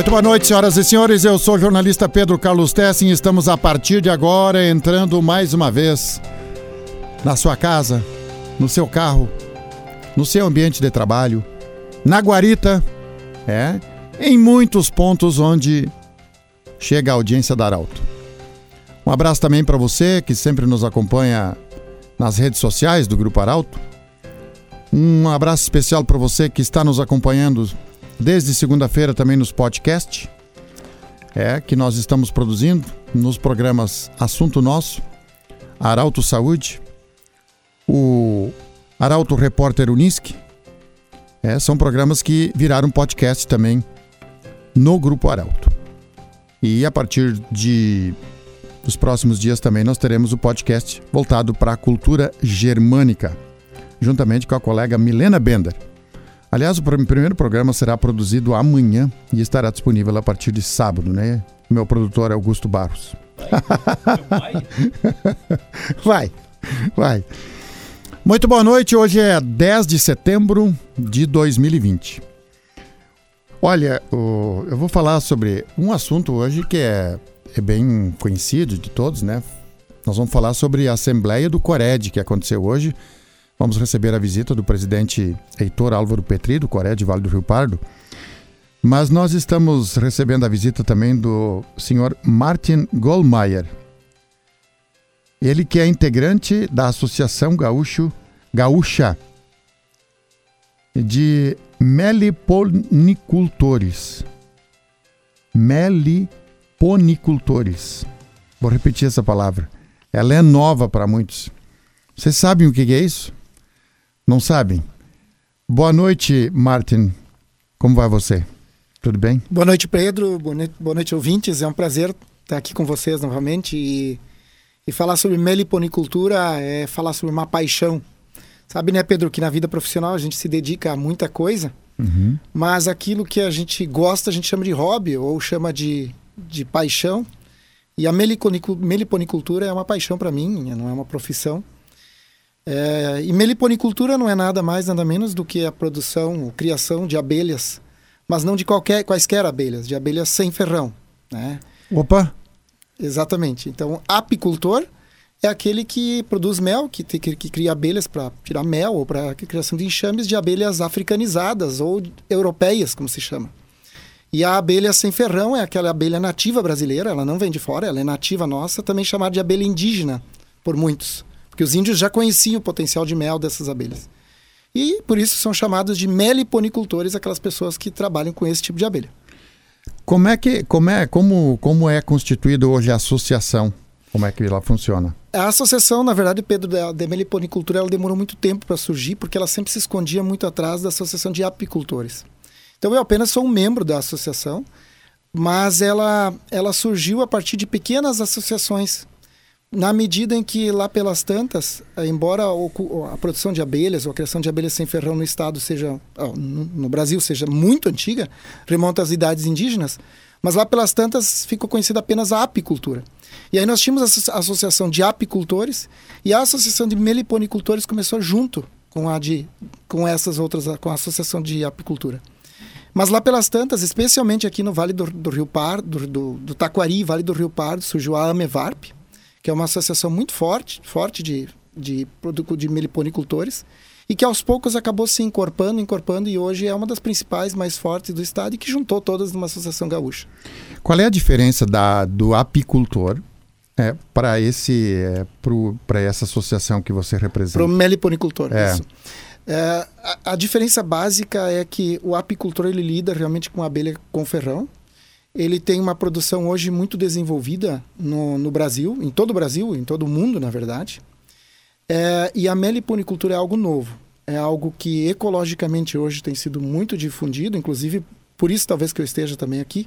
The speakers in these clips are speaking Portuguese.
Muito boa noite, senhoras e senhores. Eu sou o jornalista Pedro Carlos Tessin e estamos a partir de agora entrando mais uma vez na sua casa, no seu carro, no seu ambiente de trabalho, na guarita, é, em muitos pontos onde chega a audiência da Arauto. Um abraço também para você que sempre nos acompanha nas redes sociais do Grupo Arauto. Um abraço especial para você que está nos acompanhando desde segunda-feira também nos podcasts, é, que nós estamos produzindo nos programas Assunto Nosso, Arauto Saúde, o Arauto Repórter Unisque. É, são programas que viraram podcast também no Grupo Arauto. E a partir de dos próximos dias também nós teremos o podcast voltado para a cultura germânica, juntamente com a colega Milena Bender. Aliás, o primeiro programa será produzido amanhã e estará disponível a partir de sábado, né? Meu produtor é Augusto Barros. Vai. vai. Muito boa noite, hoje é 10 de setembro de 2020. Olha, eu vou falar sobre um assunto hoje que é, é bem conhecido de todos, né? Nós vamos falar sobre a Assembleia do Cored que aconteceu hoje Vamos receber a visita do presidente Heitor Álvaro Petri, do Coreia de Vale do Rio Pardo. Mas nós estamos recebendo a visita também do senhor Martin Goldmeier. Ele que é integrante da Associação Gaúcho, Gaúcha de meliponicultores. Meliponicultores. Vou repetir essa palavra. Ela é nova para muitos. Vocês sabem o que é isso? Não sabem? Boa noite, Martin. Como vai você? Tudo bem? Boa noite, Pedro. Boa noite, boa noite, ouvintes. É um prazer estar aqui com vocês novamente e, e falar sobre meliponicultura é falar sobre uma paixão. Sabe, né, Pedro, que na vida profissional a gente se dedica a muita coisa, uhum. mas aquilo que a gente gosta a gente chama de hobby ou chama de, de paixão. E a meliponicultura é uma paixão para mim, não é uma profissão. É, e meliponicultura não é nada mais, nada menos do que a produção, a criação de abelhas, mas não de qualquer, quaisquer abelhas, de abelhas sem ferrão. Né? Opa! Exatamente. Então, apicultor é aquele que produz mel, que, que, que cria abelhas para tirar mel ou para criação de enxames de abelhas africanizadas ou europeias, como se chama. E a abelha sem ferrão é aquela abelha nativa brasileira, ela não vem de fora, ela é nativa nossa, também chamada de abelha indígena por muitos. Porque os índios já conheciam o potencial de mel dessas abelhas. E por isso são chamados de meliponicultores aquelas pessoas que trabalham com esse tipo de abelha. Como é que como é como como é constituída hoje a associação? Como é que ela funciona? A associação, na verdade, Pedro, da, da meliponicultura, ela demorou muito tempo para surgir, porque ela sempre se escondia muito atrás da associação de apicultores. Então eu apenas sou um membro da associação, mas ela ela surgiu a partir de pequenas associações na medida em que lá pelas tantas, eh, embora a produção de abelhas ou a criação de abelhas sem ferrão no estado seja no Brasil seja muito antiga, remonta às idades indígenas, mas lá pelas tantas ficou conhecida apenas a apicultura. E aí nós tínhamos a associação de apicultores e a associação de meliponicultores começou junto com a de com essas outras com a associação de apicultura. Mas lá pelas tantas, especialmente aqui no Vale do, do Rio Pardo, do, do, do Taquari, Vale do Rio Pardo, surgiu a Amevarp, que é uma associação muito forte, forte de, de, de meliponicultores, e que aos poucos acabou se incorporando, incorporando, e hoje é uma das principais mais fortes do estado e que juntou todas numa associação gaúcha. Qual é a diferença da, do apicultor é, para esse é, para essa associação que você representa? Para o meliponicultor, é. isso. É, a, a, diferença básica é que o apicultor ele lida realmente com abelha com ferrão, ele tem uma produção hoje muito desenvolvida no, no Brasil, em todo o Brasil, em todo o mundo, na verdade. É, e a meliponicultura é algo novo. É algo que ecologicamente hoje tem sido muito difundido, inclusive por isso talvez que eu esteja também aqui,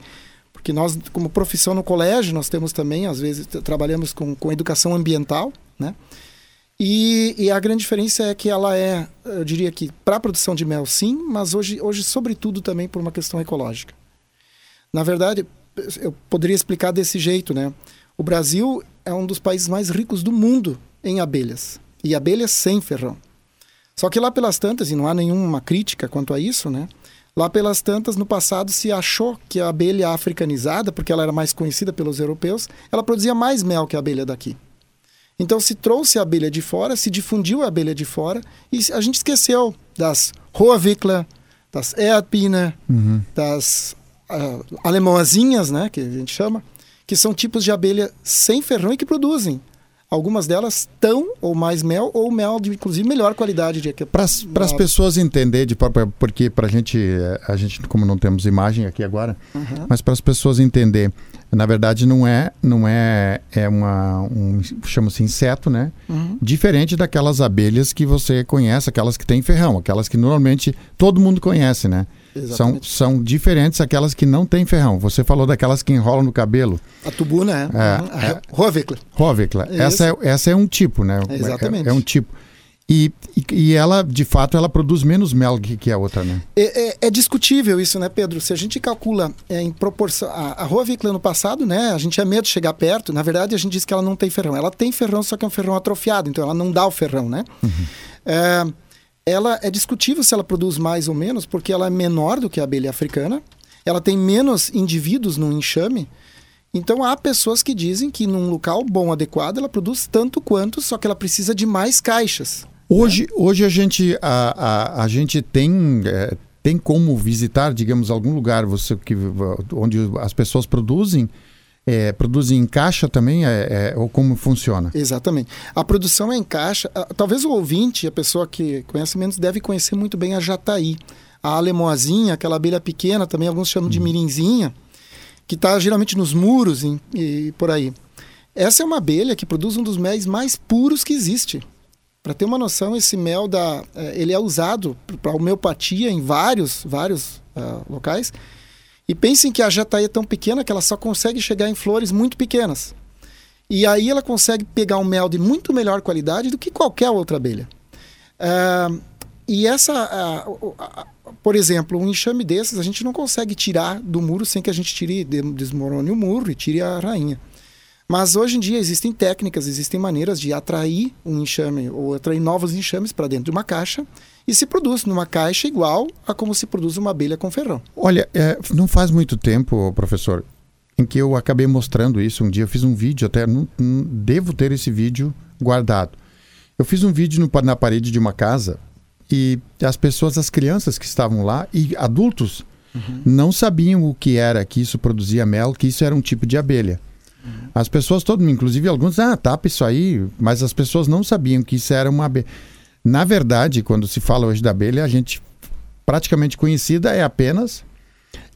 porque nós, como profissão no colégio, nós temos também, às vezes, trabalhamos com, com educação ambiental, né? E, e, a grande diferença é que ela é, eu diria que, para a produção de mel, sim, mas hoje, hoje, sobretudo, também por uma questão ecológica. Na verdade, eu poderia explicar desse jeito, né? O Brasil é um dos países mais ricos do mundo em abelhas. E abelhas sem ferrão. Só que lá pelas tantas, e não há nenhuma crítica quanto a isso, né? Lá pelas tantas, no passado, se achou que a abelha africanizada, porque ela era mais conhecida pelos europeus, ela produzia mais mel que a abelha daqui. Então se trouxe a abelha de fora, se difundiu a abelha de fora e a gente esqueceu das Roavikla, das Erdpina, uhum. das uh, alemãozinhas, né, que a gente chama, que são tipos de abelha sem ferrão e que produzem Algumas delas tão ou mais mel, ou mel de inclusive melhor qualidade. Para as pessoas entenderem, de, porque para a gente, eh, a gente, como não temos imagem aqui agora, uhum. mas para as pessoas entender, na verdade não é, não é, é uma, um, chama-se inseto, né? Uhum. Diferente daquelas abelhas que você conhece, aquelas que têm ferrão, aquelas que normalmente todo mundo conhece, né? São, são diferentes aquelas que não têm ferrão. Você falou daquelas que enrolam no cabelo. A tubuna, é. é, é Rovecla. Rovecla. Essa é, essa é um tipo, né? Exatamente. É, é um tipo. E, e, ela, de fato, ela produz menos mel que, que a outra, né? É, é, é, discutível isso, né, Pedro? Se a gente calcula é, em proporção... A, a Rovecla no passado, né, a gente tinha medo de chegar perto. Na verdade, a gente diz que ela não tem ferrão. Ela tem ferrão, só que é um ferrão atrofiado. Então, ela não dá o ferrão, né? Uhum. Ela é discutível se ela produz mais ou menos, porque ela é menor do que a abelha africana, ela tem menos indivíduos no enxame. Então há pessoas que dizem que num local bom, adequado, ela produz tanto quanto, só que ela precisa de mais caixas. Hoje, né? hoje a gente a, a, a gente tem é, tem como visitar, digamos, algum lugar você que onde as pessoas produzem é, produzem em caixa também? É, é, ou como funciona? Exatamente. A produção é em caixa. Talvez o ouvinte, a pessoa que conhece menos, deve conhecer muito bem a jataí. A alemoazinha, aquela abelha pequena, também alguns chamam de uhum. mirinzinha, que está geralmente nos muros e, e por aí. Essa é uma abelha que produz um dos méis mais puros que existe. Para ter uma noção, esse mel da, é, ele é usado para homeopatia em vários, vários uh, locais. E pensem que a jataí é tão pequena que ela só consegue chegar em flores muito pequenas. E aí ela consegue pegar um mel de muito melhor qualidade do que qualquer outra abelha. Uh, e essa, por exemplo, um enxame desses a gente não consegue tirar do muro sem que a gente tire, desmorone o muro e tire a rainha. Mas hoje em dia existem técnicas, existem maneiras de atrair um enxame ou atrair novos enxames para dentro de uma caixa e se produz numa caixa igual a como se produz uma abelha com ferrão. Olha, é, não faz muito tempo, professor, em que eu acabei mostrando isso. Um dia eu fiz um vídeo, até não, não devo ter esse vídeo guardado. Eu fiz um vídeo no, na parede de uma casa e as pessoas, as crianças que estavam lá e adultos uhum. não sabiam o que era que isso produzia mel, que isso era um tipo de abelha. Uhum. As pessoas, todo, inclusive alguns, ah, tapa isso aí, mas as pessoas não sabiam que isso era uma abelha. Na verdade, quando se fala hoje da abelha, a gente praticamente conhecida é apenas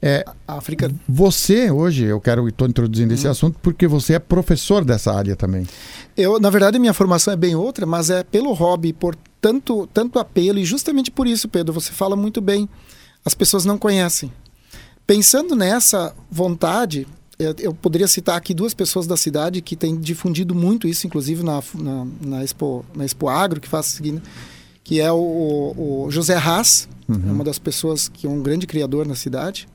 é, África. Você hoje, eu quero estou introduzindo esse uhum. assunto porque você é professor dessa área também. Eu, na verdade, minha formação é bem outra, mas é pelo hobby, por tanto, tanto apelo e justamente por isso, Pedro, você fala muito bem. As pessoas não conhecem. Pensando nessa vontade, eu, poderia citar aqui duas pessoas da cidade que têm difundido muito isso, inclusive na, na, na, Expo, na Expo Agro, que faz o seguinte, que é o, o José Haas, uhum. é uma das pessoas que é um grande criador na cidade.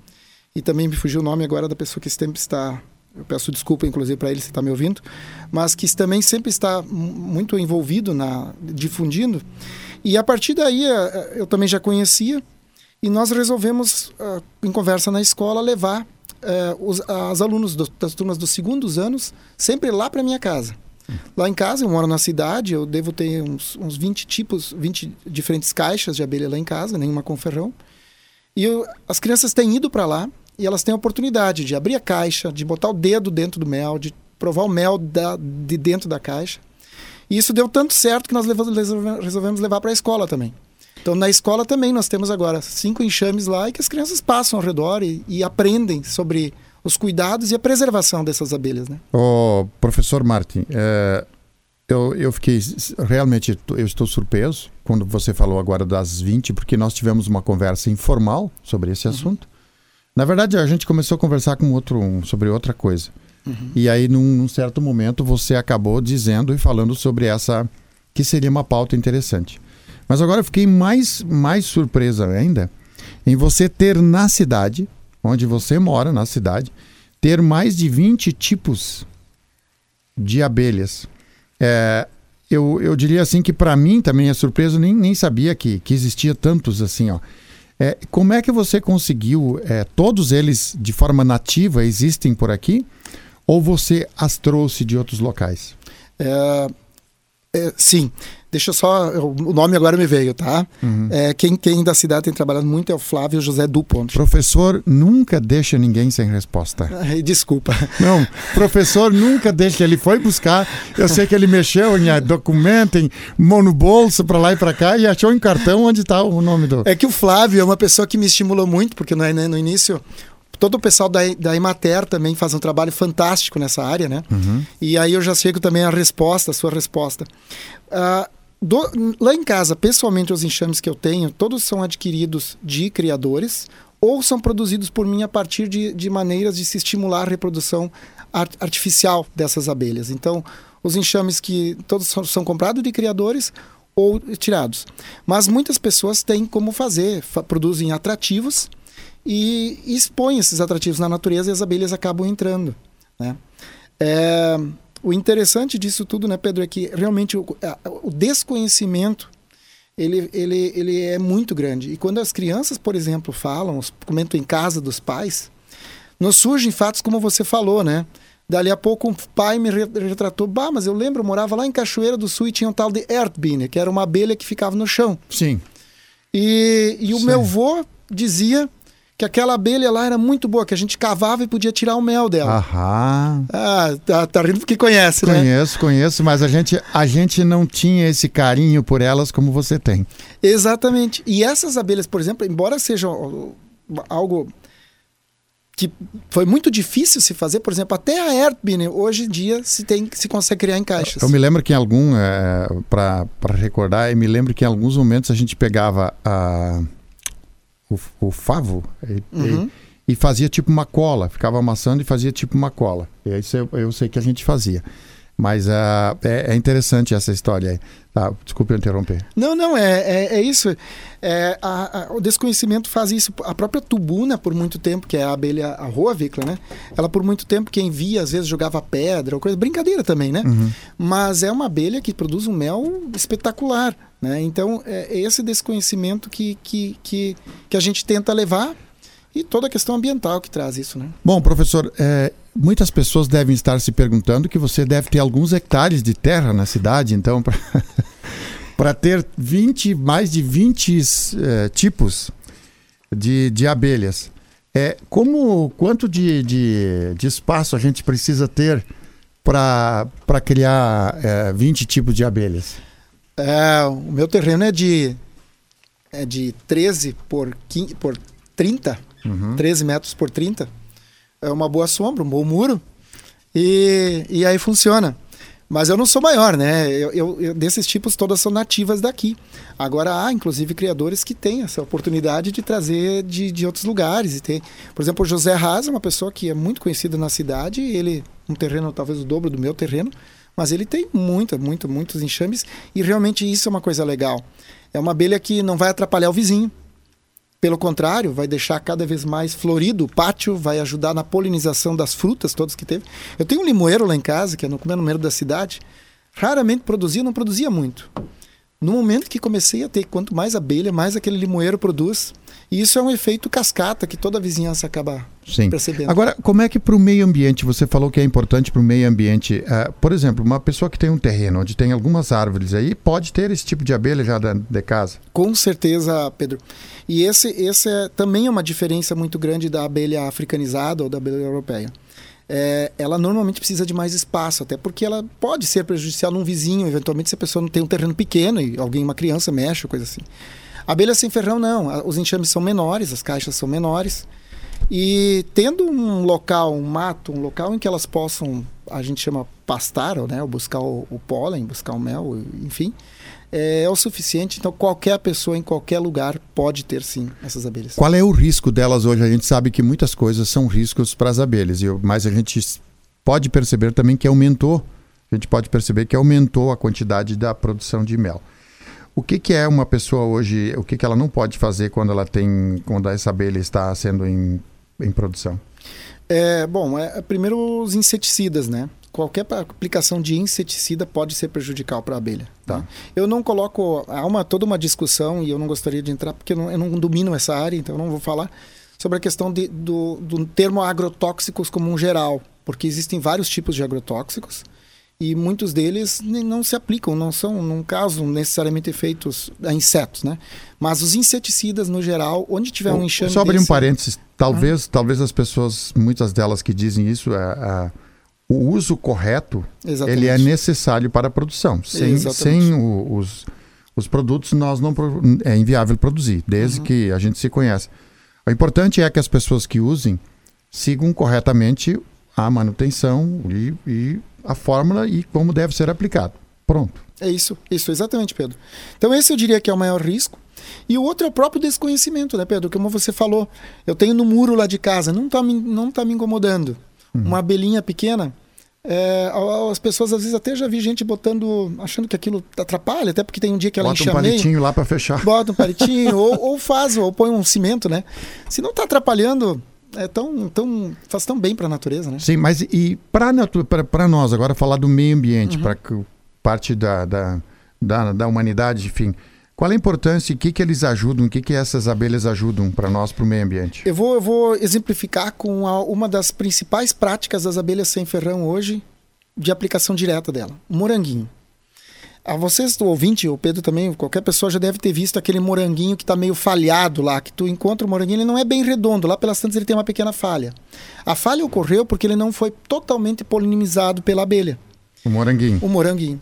E também me fugiu o nome agora da pessoa que sempre está eu peço desculpa, inclusive, para ele se está me ouvindo, mas que também sempre está muito envolvido na difundindo. E a partir daí eh, eh, eu também já conhecia e nós resolvemos, eh, em conversa na escola, levar é, os as alunos do, das turmas dos segundos anos sempre lá para minha casa. Lá em casa, eu moro na cidade, eu devo ter uns, uns 20 tipos, 20 diferentes caixas de abelha lá em casa, nenhuma com ferrão. E eu, as crianças têm ido para lá e elas têm a oportunidade de abrir a caixa, de botar o dedo dentro do mel, de provar o mel da, de dentro da caixa. E isso deu tanto certo que nós levamos, resolvemos levar para a escola também. Então, na escola também nós temos agora cinco enxames lá e que as crianças passam ao redor e, e aprendem sobre os cuidados e a preservação dessas abelhas, né? Oh, professor Martin, é, eu, eu fiquei realmente eu estou surpreso quando você falou agora das 20, porque nós tivemos uma conversa informal sobre esse uhum. assunto. Na verdade, a gente começou a conversar com outro um, sobre outra coisa. Uhum. E aí, num, num certo momento, você acabou dizendo e falando sobre essa que seria uma pauta interessante. Mas agora eu fiquei mais, mais surpresa ainda em você ter na cidade, onde você mora, na cidade, ter mais de 20 tipos de abelhas. É, eu, eu diria assim que para mim também é surpresa, nem, nem sabia que, que existia tantos assim, ó. É, como é que você conseguiu? É, todos eles de forma nativa existem por aqui? Ou você as trouxe de outros locais? É, é, sim. Deixa eu só. O nome agora me veio, tá? Uhum. É, quem, quem da cidade tem trabalhado muito é o Flávio José Dupont. Professor nunca deixa ninguém sem resposta. Desculpa. Não, professor nunca deixa. Ele foi buscar. Eu sei que ele mexeu em documento, em mão no bolso, para lá e para cá, e achou em cartão onde está o nome do. É que o Flávio é uma pessoa que me estimulou muito, porque no, no início todo o pessoal da, da Imater também faz um trabalho fantástico nessa área, né? Uhum. E aí eu já chego também à resposta, a sua resposta. Uh, do, lá em casa, pessoalmente, os enxames que eu tenho, todos são adquiridos de criadores ou são produzidos por mim a partir de, de maneiras de se estimular a reprodução art, artificial dessas abelhas. Então, os enxames que todos são, são comprados de criadores ou tirados. Mas muitas pessoas têm como fazer, fa produzem atrativos e, e expõem esses atrativos na natureza e as abelhas acabam entrando. Né? É, o interessante disso tudo, né, Pedro, é que realmente o, o desconhecimento ele, ele, ele é muito grande. E quando as crianças, por exemplo, falam, comentam em casa dos pais, nos surgem fatos como você falou, né? Dali a pouco um pai me retratou, bah, mas eu lembro, eu morava lá em Cachoeira do Sul e tinha um tal de Erdbiene, que era uma abelha que ficava no chão. Sim. E, e o Sim. meu avô dizia que aquela abelha lá era muito boa, que a gente cavava e podia tirar o mel dela. Aham. Ah, tá, tá rindo porque conhece, conheço, né? Conheço, conheço, mas a gente, a gente não tinha esse carinho por elas como você tem. Exatamente. E essas abelhas, por exemplo, embora sejam algo que foi muito difícil se fazer, por exemplo, até a Erdbeene hoje em dia se tem se consegue criar em caixas. Eu me lembro que em algum, é, para recordar, eu me lembro que em alguns momentos a gente pegava a o, o favo e, uhum. e, e, fazia tipo uma cola, ficava amassando e fazia tipo uma cola. E isso eu, eu sei que a gente fazia. Mas uh, é, é, interessante essa história aí. Tá, desculpe eu interromper. Não, não, é, é, é isso. É, a, a, o desconhecimento faz isso. A própria tubuna, por muito tempo, que é a abelha, a roa vícola, né? Ela, por muito tempo, quem via, às vezes jogava pedra ou coisa. Brincadeira também, né? Uhum. Mas é uma abelha que produz um mel espetacular. Né? Então, é, é esse desconhecimento que, que, que, que a gente tenta levar e toda a questão ambiental que traz isso. Né? Bom, professor, é, muitas pessoas devem estar se perguntando que você deve ter alguns hectares de terra na cidade, então, para ter 20, mais de 20 é, tipos de, de abelhas. É, como quanto de, de, de espaço a gente precisa ter para criar é, 20 tipos de abelhas? É, o meu terreno é de, é de 13 por, 15, por 30, uhum. 13 metros por 30. É uma boa sombra, um bom muro. E, e aí funciona. Mas eu não sou maior, né? Eu, eu, eu, desses tipos todas são nativas daqui. Agora há, inclusive, criadores que têm essa oportunidade de trazer de, de outros lugares. E tem, por exemplo, o José Haas é uma pessoa que é muito conhecida na cidade. Ele, um terreno talvez o dobro do meu terreno, mas ele tem muita, muito, muitos enxames e realmente isso é uma coisa legal. É uma abelha que não vai atrapalhar o vizinho. Pelo contrário, vai deixar cada vez mais florido o pátio, vai ajudar na polinização das frutas todas que teve. Eu tenho um limoeiro lá em casa, que é no número da cidade. Raramente produzia, não produzia muito. No momento que comecei a ter, quanto mais abelha, mais aquele limoeiro produz. E isso é um efeito cascata que toda a vizinhança acaba Sim. percebendo. Agora, como é que para o meio ambiente, você falou que é importante para o meio ambiente, uh, por exemplo, uma pessoa que tem um terreno onde tem algumas árvores aí, pode ter esse tipo de abelha já de casa? Com certeza, Pedro. E esse, esse é, também é uma diferença muito grande da abelha africanizada ou da abelha europeia. É, ela normalmente precisa de mais espaço, até porque ela pode ser prejudicial num vizinho, eventualmente se a pessoa não tem um terreno pequeno e alguém, uma criança, mexe, coisa assim. Abelha sem ferrão, não. Os enxames são menores, as caixas são menores. E tendo um local, um mato, um local em que elas possam, a gente chama pastar, né? Ou buscar o, o pólen, buscar o mel, enfim, é, é, o suficiente. Então, qualquer pessoa em qualquer lugar pode ter sim essas abelhas. Qual é o risco delas hoje? A gente sabe que muitas coisas são riscos para as abelhas, mas a gente pode perceber também que aumentou. A gente pode perceber que aumentou a quantidade da produção de mel. O que, que é uma pessoa hoje, o que, que ela não pode fazer quando ela tem, quando essa abelha está sendo em, em produção? É, bom, é, primeiro os inseticidas, né? qualquer aplicação de inseticida pode ser prejudicial para a abelha. Tá. Né? Eu não coloco. Há uma, toda uma discussão, e eu não gostaria de entrar, porque eu não, eu não domino essa área, então eu não vou falar sobre a questão de, do, do termo agrotóxicos como um geral, porque existem vários tipos de agrotóxicos e muitos deles não se aplicam, não são, não causam necessariamente efeitos a insetos, né? Mas os inseticidas no geral, onde tiver um enxame Só abrir desse, um parênteses, talvez, talvez as pessoas, muitas delas que dizem isso, é, é, o uso correto, Exatamente. ele é necessário para a produção. Sem, Exatamente. sem o- os, os produtos nós não é inviável produzir, desde Uhum. que a gente se conhece. O importante é que as pessoas que usem sigam corretamente a manutenção e, e a fórmula e como deve ser aplicado. Pronto. É isso, isso, exatamente, Pedro. Então esse eu diria que é o maior risco. E o outro é o próprio desconhecimento, né, Pedro? Como você falou, eu tenho no muro lá de casa, não tá me, não tá me incomodando. Uhum. Uma abelhinha pequena, é, as pessoas às vezes até já vi gente botando, achando que aquilo atrapalha, até porque tem um dia que ela Bota um enxameia. palitinho lá para fechar. bota um palitinho, ou, ou faz, ou põe um cimento, né? Se não está atrapalhando, é tão, tão, faz tão bem para a natureza, né? Sim, mas e para nós, agora falar do meio ambiente, Uhum. para parte da, da, da, da humanidade, enfim, qual a importância e o que, que eles ajudam, o que, que essas abelhas ajudam para nós, para o meio ambiente? Eu vou, eu vou exemplificar com a- uma das principais práticas das abelhas sem ferrão hoje, de aplicação direta dela, o moranguinho. A vocês, o ouvinte, o Pedro também, qualquer pessoa já deve ter visto aquele moranguinho que está meio falhado lá, que tu encontra o moranguinho, ele não é bem redondo, lá pelas tantas ele tem uma pequena falha. A falha ocorreu porque ele não foi totalmente polinizado pela abelha. O moranguinho. O moranguinho.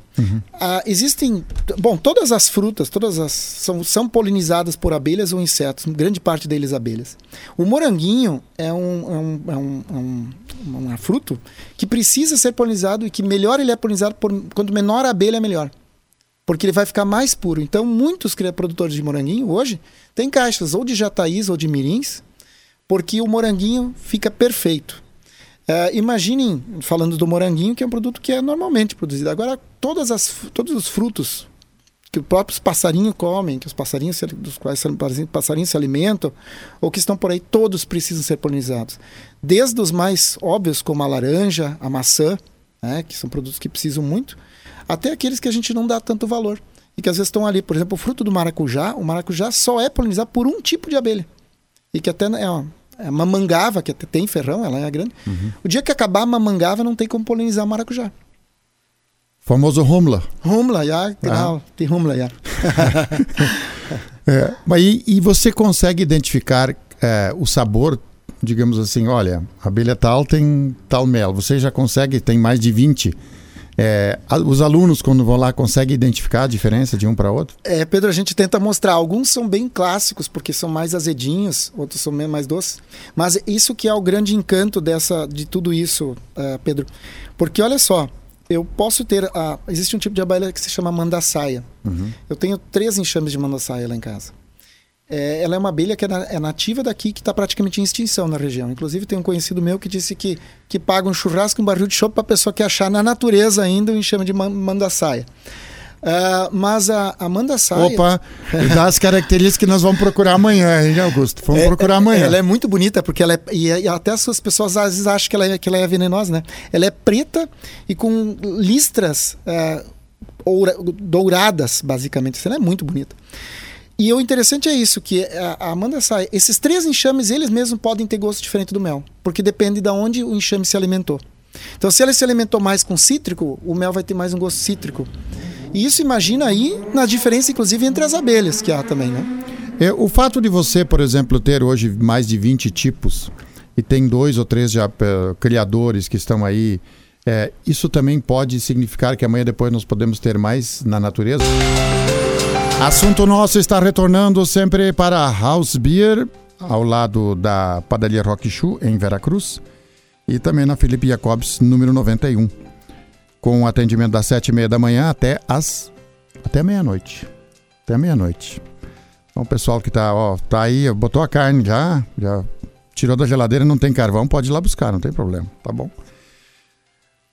Ah, existem. Bom, todas as frutas, todas as. São, são polinizadas por abelhas ou insetos, grande parte deles abelhas. O moranguinho é um, é um, é um, é um, um fruto que precisa ser polinizado e que melhor ele é polinizado, por, quanto menor a abelha, melhor. Porque ele vai ficar mais puro. Então, muitos produtores de moranguinho hoje têm caixas ou de jataís ou de mirins, porque o moranguinho fica perfeito. É, imaginem, falando do moranguinho, que é um produto que é normalmente produzido. Agora, todas as, todos os frutos que os próprios passarinhos comem, que os passarinhos se- dos quais os passarinhos se alimentam, ou que estão por aí, todos precisam ser polinizados. Desde os mais óbvios, como a laranja, a maçã, né, que são produtos que precisam muito, até aqueles que a gente não dá tanto valor. E que às vezes estão ali, por exemplo, o fruto do maracujá, o maracujá só é polinizado por um tipo de abelha. E que até é uma, é uma mangava, que até tem ferrão, ela é grande. O dia que acabar a mamangava, não tem como polinizar o maracujá. Famoso Humla. Humla, ja, genau, die Humla, ja. É, mas e, e você consegue identificar é, o sabor, digamos assim, olha, a abelha tal tem tal mel. Você já consegue, tem mais de 20. É, os alunos, quando vão lá, conseguem identificar a diferença de um para outro? É, Pedro, a gente tenta mostrar. Alguns são bem clássicos, porque são mais azedinhos, outros são mais doces. Mas isso que é o grande encanto dessa, de tudo isso, eh, Pedro. Porque olha só, eu posso ter. A, existe um tipo de abelha que se chama mandaçaia. Eu tenho três enxames de mandaçaia lá em casa. É, ela é uma abelha que é, na- é nativa daqui, que está praticamente em extinção na região. Inclusive, tem um conhecido meu que disse que, que paga um churrasco e um barril de chope para a pessoa que achar na natureza ainda o enxame de man- mandaçaia. Ah, mas a, a mandaçaia... Opa, e dá as características que nós vamos procurar amanhã, hein, Augusto? Vamos É, procurar é, amanhã. Ela é muito bonita, porque ela é. E, e até as pessoas às vezes acham que ela, é, que ela é venenosa, né? Ela é preta e com listras oura- douradas, basicamente. Ela é muito bonita. E o interessante é isso, que a Amanda sai. Esses três enxames, eles mesmos podem ter gosto diferente do mel, porque depende de onde o enxame se alimentou. Então, se ele se alimentou mais com cítrico, o mel vai ter mais um gosto cítrico. E isso imagina aí na diferença, inclusive, entre as abelhas que há também, né? É, o fato de você, por exemplo, ter hoje mais de 20 tipos e tem dois ou três já eh, criadores que estão aí, é, isso também pode significar que amanhã depois nós podemos ter mais na natureza? Assunto nosso está retornando sempre para House Beer, ao lado da padaria Rock Shoe, em Veracruz, e também na Felipe Jacobs, número 91, com atendimento das sete e meia da manhã até as até meia-noite. Até meia-noite. Então, o pessoal que tá, ó, tá aí, botou a carne já, já tirou da geladeira, não tem carvão, pode ir lá buscar, não tem problema, tá bom?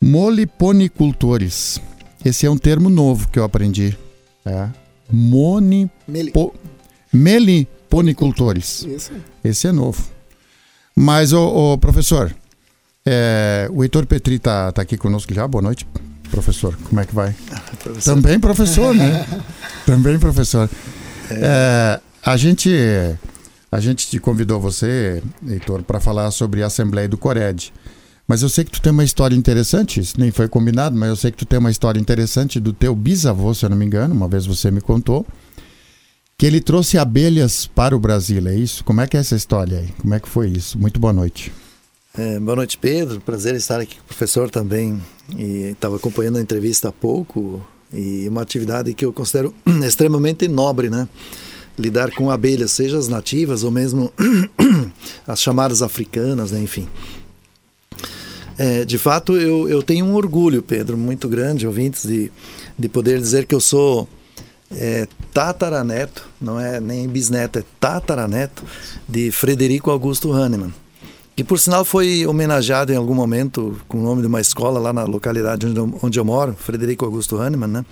Moliponicultores. Esse é um termo novo que eu aprendi. É. Moni, Meli- po, meliponicultores. Isso. Esse é novo. Mas, ô, professor, É, o Heitor Petri está tá aqui conosco já. Boa noite, professor. Como é que vai? Professor. Também professor, né? Também professor. É, a gente a gente te convidou você, Heitor, para falar sobre a Assembleia do Cored. Mas eu sei que tu tem uma história interessante, isso nem foi combinado, mas eu sei que tu tem uma história interessante do teu bisavô, se eu não me engano, uma vez você me contou, que ele trouxe abelhas para o Brasil, é isso? Como é que é essa história aí? Como é que foi isso? Muito boa noite. É, boa noite, Pedro. Prazer estar aqui com o professor também. Estava acompanhando a entrevista há pouco e uma atividade que eu considero extremamente nobre, né? Lidar com abelhas, seja as nativas ou mesmo as chamadas africanas, né? enfim. É, de fato, eu, eu tenho um orgulho, Pedro, muito grande, ouvintes, de, de poder dizer que eu sou é, tataraneto, não é nem bisneto, é tataraneto de Frederico Augusto Hahnemann, que por sinal foi homenageado em algum momento com o nome de uma escola lá na localidade onde eu, onde eu moro, Frederico Augusto Hahnemann, né?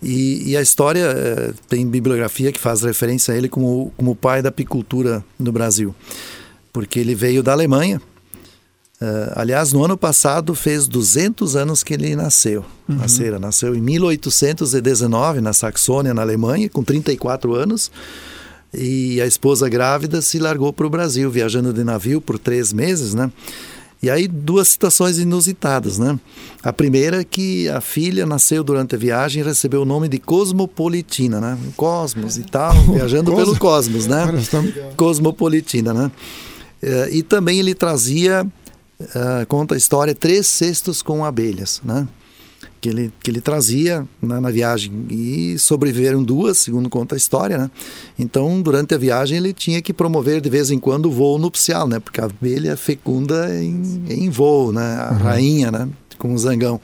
E, e a história é, tem bibliografia que faz referência a ele como, como pai da apicultura no Brasil, porque ele veio da Alemanha, Uh, aliás, no ano passado fez 200 anos que ele nasceu. Uhum. Nascera, nasceu em 1819 na Saxônia, na Alemanha, com 34 anos. E a esposa grávida se largou para o Brasil, viajando de navio por três meses, né? E aí duas situações inusitadas, né? A primeira é que a filha nasceu durante a viagem e recebeu o nome de Cosmopolitina, né? Cosmos e tal, viajando pelo cosmos, né? Cosmopolitina, né? Uh, e também ele trazia uh, conta a história Três Cestos com Abelhas, né? Que ele, que ele trazia na, na, viagem e sobreviveram duas, segundo conta a história, né? Então, durante a viagem, ele tinha que promover de vez em quando o voo nupcial, né? Porque a abelha fecunda em, em voo, né? A uhum. rainha, né? Com o zangão.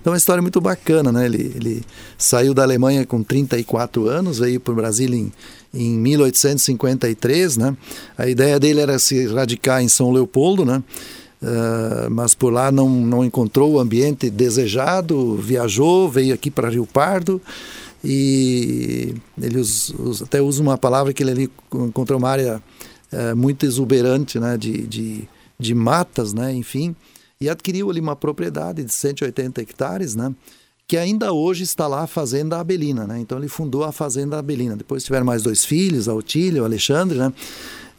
Então, é uma história muito bacana, né? Ele, ele saiu da Alemanha com 34 anos, veio para o Brasil em, em 1853, né? A ideia dele era se radicar em São Leopoldo, né? Uh, mas por lá não, não encontrou o ambiente desejado, viajou, veio aqui para Rio Pardo e ele até usa uma palavra que ele ali encontrou uma área uh, muito exuberante né, de, de, de matas, né, enfim, e adquiriu ali uma propriedade de 180 hectares, né, que ainda hoje está lá a Fazenda Abelina. Né, então ele fundou a Fazenda Abelina. Depois tiveram mais dois filhos, a Otília, o Alexandre, né,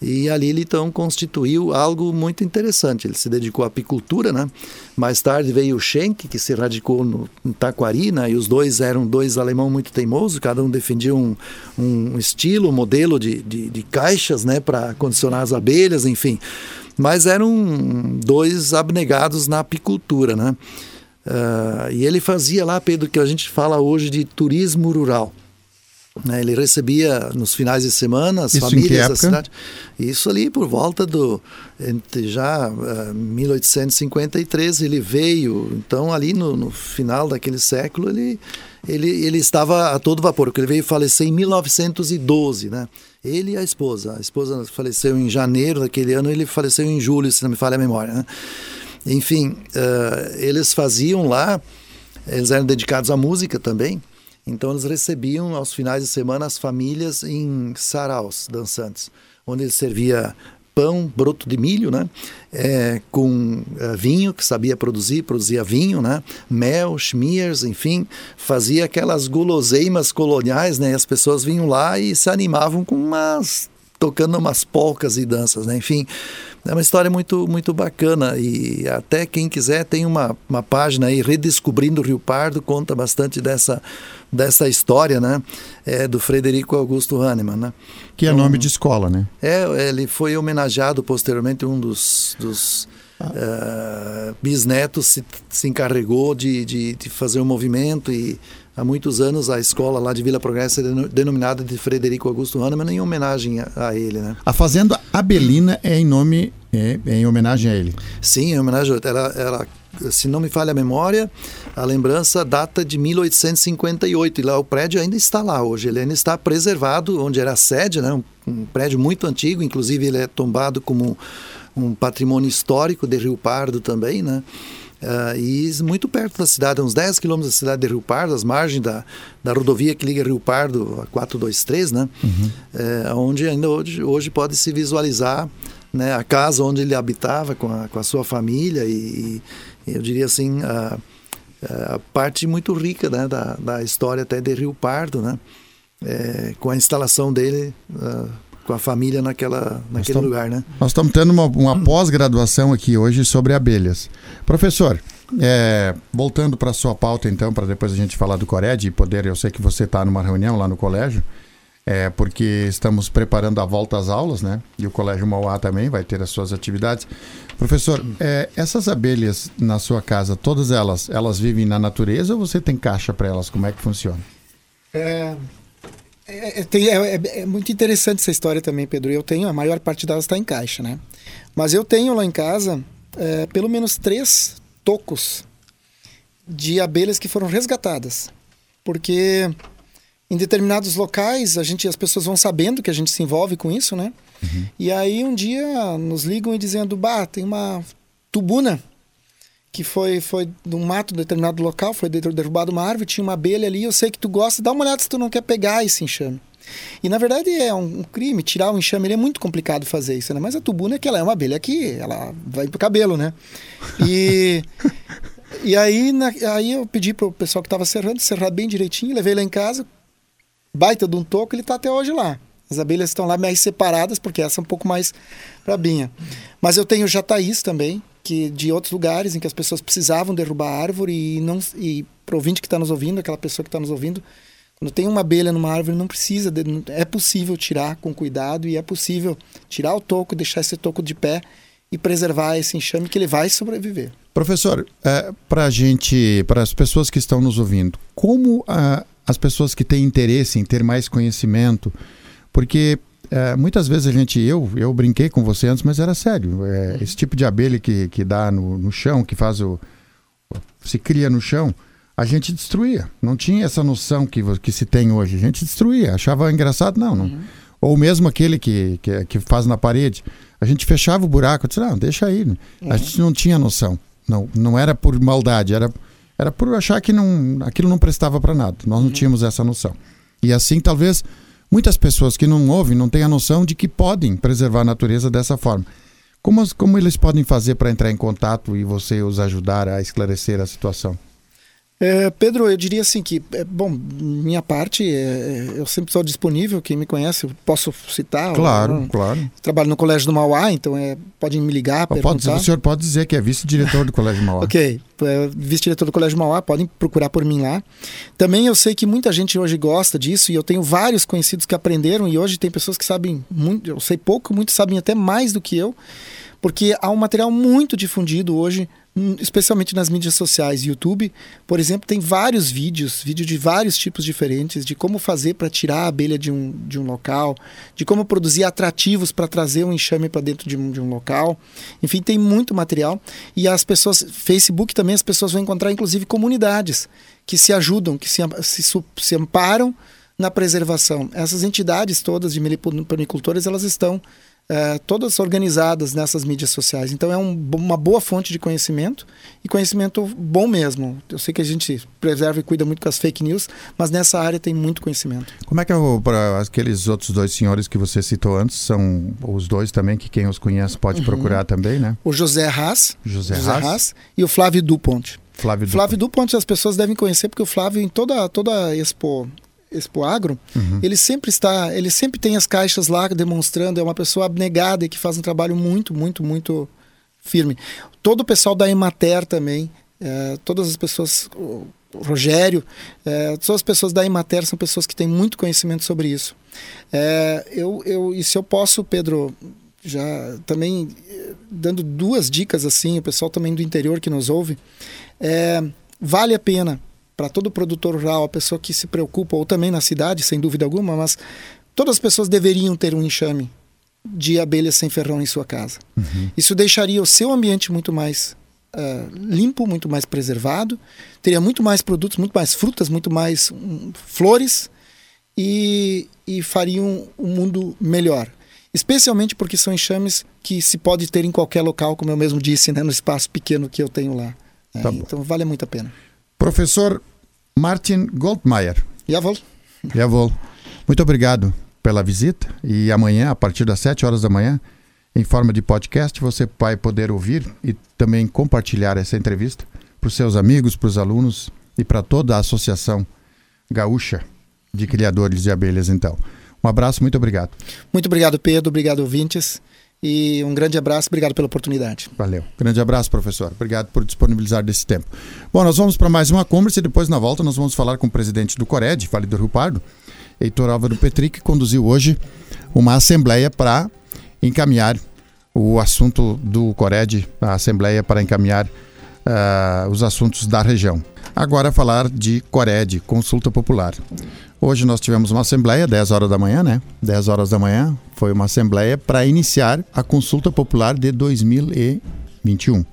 e ali ele então constituiu algo muito interessante. Ele se dedicou à apicultura, né? Mais tarde veio o Schenck, que se radicou no, Taquari, né? E os dois eram dois alemão muito teimosos, cada um defendia um, um estilo, um modelo de, de, de caixas, né? Para condicionar as abelhas, enfim. Mas eram dois abnegados na apicultura, né? Uh, e ele fazia lá, Pedro, que a gente fala hoje de turismo rural. Né, ele recebia nos finais de semana as Isso famílias da cidade. Isso ali por volta do entre já uh, eh, 1853 ele veio. Então ali no, no, final daquele século ele, ele ele estava a todo vapor. Porque ele veio falecer em 1912, né? Ele e a esposa. A esposa faleceu em janeiro daquele ano. Ele faleceu em julho, se não me falha a memória. Né? Enfim, uh, eles faziam lá. Eles eram dedicados à música também. Então eles recebiam aos finais de semana as famílias em saraus dançantes, onde eles servia pão broto de milho, né? É, com é, vinho que sabia produzir, produzia vinho, né? Mel, schmears, enfim, fazia aquelas guloseimas coloniais, né? E as pessoas vinham lá e se animavam com umas tocando umas polcas e danças, né? Enfim, é uma história muito, muito bacana e até quem quiser tem uma, uma página aí, Redescobrindo o Rio Pardo, conta bastante dessa, dessa história, né? É, do Frederico Augusto Hahnemann, né? Que é então, nome de escola, né? É, ele foi homenageado posteriormente, um dos, dos uh, bisnetos se, se encarregou de, de, de fazer o um movimento e há muitos anos a escola lá de Vila Progresso é denominada de Frederico Augusto Hahnemann em homenagem a, a, ele, né? A fazenda Abelina é em nome é, é em homenagem a ele. Sim, em homenagem ela, ela se não me falha a memória, a lembrança data de 1858 e lá o prédio ainda está lá hoje, ele ainda está preservado onde era a sede, né? Um, um prédio muito antigo, inclusive ele é tombado como um patrimônio histórico de Rio Pardo também, né? Uh, e muito perto da cidade, uns 10 quilômetros da cidade de Rio Pardo, às margens da, da rodovia que liga Rio Pardo a 423, né? Uhum. É, onde ainda hoje, hoje pode se visualizar né, a casa onde ele habitava com a, com a sua família e, e eu diria assim a, a parte muito rica né, da, da história até de Rio Pardo, né, é, com a instalação dele uh, com a família naquela, naquele tamo, lugar, né? Nós estamos tendo uma, uma pós-graduação aqui hoje sobre abelhas. Professor, é, voltando para a sua pauta então, para depois a gente falar do Cored e poder, eu sei que você está numa reunião lá no colégio, é, porque estamos preparando a volta às aulas, né? E o Colégio Mauá também vai ter as suas atividades. Professor, é, essas abelhas na sua casa, todas elas, elas vivem na natureza ou você tem caixa para elas? Como é que funciona? É, é, é, é, é, muito interessante essa história também, Pedro. Eu tenho, a maior parte delas está em caixa, né? Mas eu tenho lá em casa é, pelo menos três tocos de abelhas que foram resgatadas. Porque em determinados locais a gente as pessoas vão sabendo que a gente se envolve com isso, né? Uhum. E aí um dia nos ligam e dizendo: "Bah, tem uma tubuna que foi foi num mato determinado local, foi derrubado uma árvore, tinha uma abelha ali, eu sei que tu gosta, dá uma olhada se tu não quer pegar esse enxame". E na verdade é um, crime, tirar o enxame é muito complicado fazer isso, né? Mas a tubuna é que ela é uma abelha que ela vai pro cabelo, né? E E aí, na, aí eu pedi pro pessoal que estava serrando, serrar bem direitinho, levei lá em casa, baita de um toco, ele está até hoje lá. As abelhas estão lá mais separadas, porque essa é um pouco mais brabinha. Mas eu tenho jataís também, que de outros lugares em que as pessoas precisavam derrubar a árvore e não e pro ouvinte que está nos ouvindo, aquela pessoa que está nos ouvindo, quando tem uma abelha numa árvore, não precisa, de, é possível tirar com cuidado e é possível tirar o toco, deixar esse toco de pé e preservar esse enxame que ele vai sobreviver. Professor, é, para gente, para as pessoas que estão nos ouvindo, como a, as pessoas que têm interesse em ter mais conhecimento, porque é, muitas vezes a gente, eu, eu brinquei com você antes, mas era sério. É, esse tipo de abelha que, que dá no, no chão, que faz o. se cria no chão, a gente destruía. Não tinha essa noção que, que se tem hoje. A gente destruía. Achava engraçado? Não. não. Uhum. Ou mesmo aquele que, que, que, faz na parede. A gente fechava o buraco. Disse, não, deixa aí. Uhum. A gente não tinha noção. Não, não era por maldade, era era por achar que não, aquilo não prestava para nada. Nós não uhum. tínhamos essa noção. E assim, talvez muitas pessoas que não ouvem não tenham a noção de que podem preservar a natureza dessa forma. Como, como eles podem fazer para entrar em contato e você os ajudar a esclarecer a situação? É, Pedro, eu diria assim que, é, bom, minha parte, é, é eu sempre estou disponível, quem me conhece, posso citar. Claro, ou, claro. Trabalho no Colégio do Mauá, então é, podem me ligar, pode, perguntar. O senhor pode dizer que é vice-diretor do Colégio Mauá. ok, é, vice-diretor do Colégio Mauá, podem procurar por mim lá. Também eu sei que muita gente hoje gosta disso e eu tenho vários conhecidos que aprenderam e hoje tem pessoas que sabem muito, eu sei pouco, muitos sabem até mais do que eu, porque há um material muito difundido hoje especialmente nas mídias sociais, YouTube, por exemplo, tem vários vídeos, vídeos de vários tipos diferentes, de como fazer para tirar a abelha de um, de um local, de como produzir atrativos para trazer um enxame para dentro de um, de um local. Enfim, tem muito material. E as pessoas, Facebook também, as pessoas vão encontrar inclusive comunidades que se ajudam, que se, se, se amparam na preservação. Essas entidades todas de meliponicultores, elas estão é, todas organizadas nessas mídias sociais. Então é um, uma boa fonte de conhecimento e conhecimento bom mesmo. Eu sei que a gente preserva e cuida muito com as fake news, mas nessa área tem muito conhecimento. Como é que é para aqueles outros dois senhores que você citou antes, são os dois também que quem os conhece pode uhum. procurar também, né? O José Haas, José, José Haas. Haas e o Flávio Dupont. Flávio, Flávio Dupont as pessoas devem conhecer porque o Flávio em toda toda Expo Expo Agro, uhum. ele sempre está, ele sempre tem as caixas lá demonstrando, é uma pessoa abnegada e que faz um trabalho muito, muito, muito firme. Todo o pessoal da Emater também, é, todas as pessoas, o Rogério, é, todas as pessoas da Emater são pessoas que têm muito conhecimento sobre isso. É, eu, eu, e se eu posso, Pedro, já também dando duas dicas assim, o pessoal também do interior que nos ouve, é, vale a pena para todo produtor rural, a pessoa que se preocupa, ou também na cidade, sem dúvida alguma, mas todas as pessoas deveriam ter um enxame de abelhas sem ferrão em sua casa. Uhum. Isso deixaria o seu ambiente muito mais uh, limpo, muito mais preservado, teria muito mais produtos, muito mais frutas, muito mais um, flores e, e fariam um mundo melhor. Especialmente porque são enxames que se pode ter em qualquer local, como eu mesmo disse, né, no espaço pequeno que eu tenho lá. Tá é, então vale muito a pena. Professor Martin Goldmeier. Jawohl. Jawohl. Muito obrigado pela visita e amanhã, a partir das 7 horas da manhã, em forma de podcast. Você vai poder ouvir e também compartilhar essa entrevista para os seus amigos, para os alunos e para toda a Associação Gaúcha de Criadores de Abelhas, então. Um abraço, muito obrigado. Muito obrigado, Pedro. Obrigado, ouvintes. E um grande abraço, obrigado pela oportunidade. Valeu. Grande abraço, professor. Obrigado por disponibilizar desse tempo. Bom, nós vamos para mais uma conversa e depois, na volta, nós vamos falar com o presidente do Cored, Vale do Rio Pardo, Heitor Álvaro Petri, que conduziu hoje uma assembleia para encaminhar o assunto do Cored, a assembleia para encaminhar uh, os assuntos da região. Agora falar de Cored, consulta popular. Hoje nós tivemos uma assembleia, 10 horas da manhã, né? 10 horas da manhã foi uma assembleia para iniciar a consulta popular de 2021.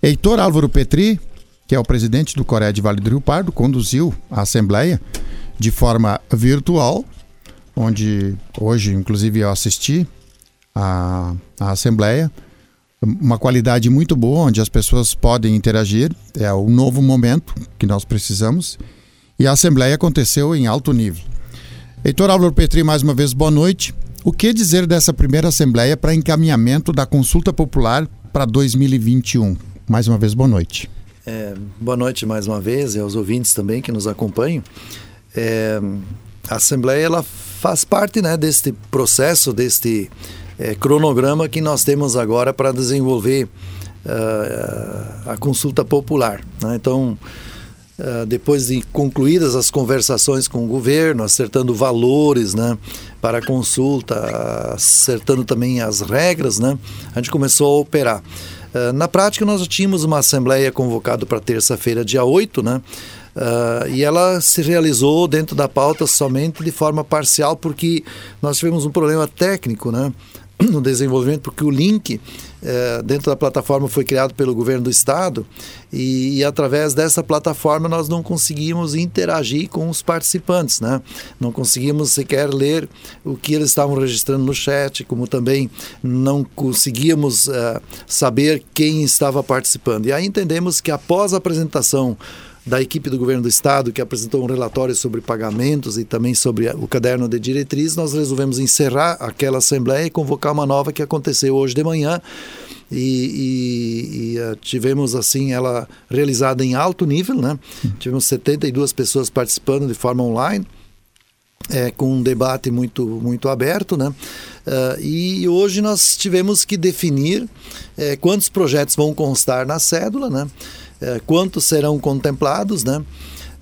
Heitor Álvaro Petri, que é o presidente do Cored Vale do Rio Pardo, conduziu a assembleia de forma virtual, onde hoje, inclusive, eu assisti a, a assembleia uma qualidade muito boa, onde as pessoas podem interagir. É o novo momento que nós precisamos. E a Assembleia aconteceu em alto nível. Heitor Álvaro Petri, mais uma vez, boa noite. O que dizer dessa primeira Assembleia para encaminhamento da consulta popular para 2021? Mais uma vez, boa noite. É, boa noite mais uma vez e aos ouvintes também que nos acompanham. É, a Assembleia ela faz parte né, deste processo, deste é, cronograma que nós temos agora para desenvolver uh, a consulta popular. Né? Então, depois de concluídas as conversações com o governo, acertando valores né, para consulta, acertando também as regras, né, a gente começou a operar. Uh, na prática, nós já tínhamos uma assembleia convocada para terça-feira, dia 8, né? Uh, e ela se realizou dentro da pauta somente de forma parcial, porque nós tivemos um problema técnico, né? no desenvolvimento, porque o link é, dentro da plataforma foi criado pelo governo do estado e, e, através dessa plataforma nós não conseguimos interagir com os participantes, né? Não conseguimos sequer ler o que eles estavam registrando no chat, como também não conseguíamos é, saber quem estava participando. E aí entendemos que após a apresentação da equipe do governo do estado, que apresentou um relatório sobre pagamentos e também sobre o caderno de diretriz, nós resolvemos encerrar aquela assembleia e convocar uma nova que aconteceu hoje de manhã. E, e, e uh, tivemos assim ela realizada em alto nível, né? Tivemos 72 pessoas participando de forma online. É, com um debate muito, muito aberto, né? Uh, e hoje nós tivemos que definir é, quantos projetos vão constar na cédula, né? É, quantos serão contemplados, né?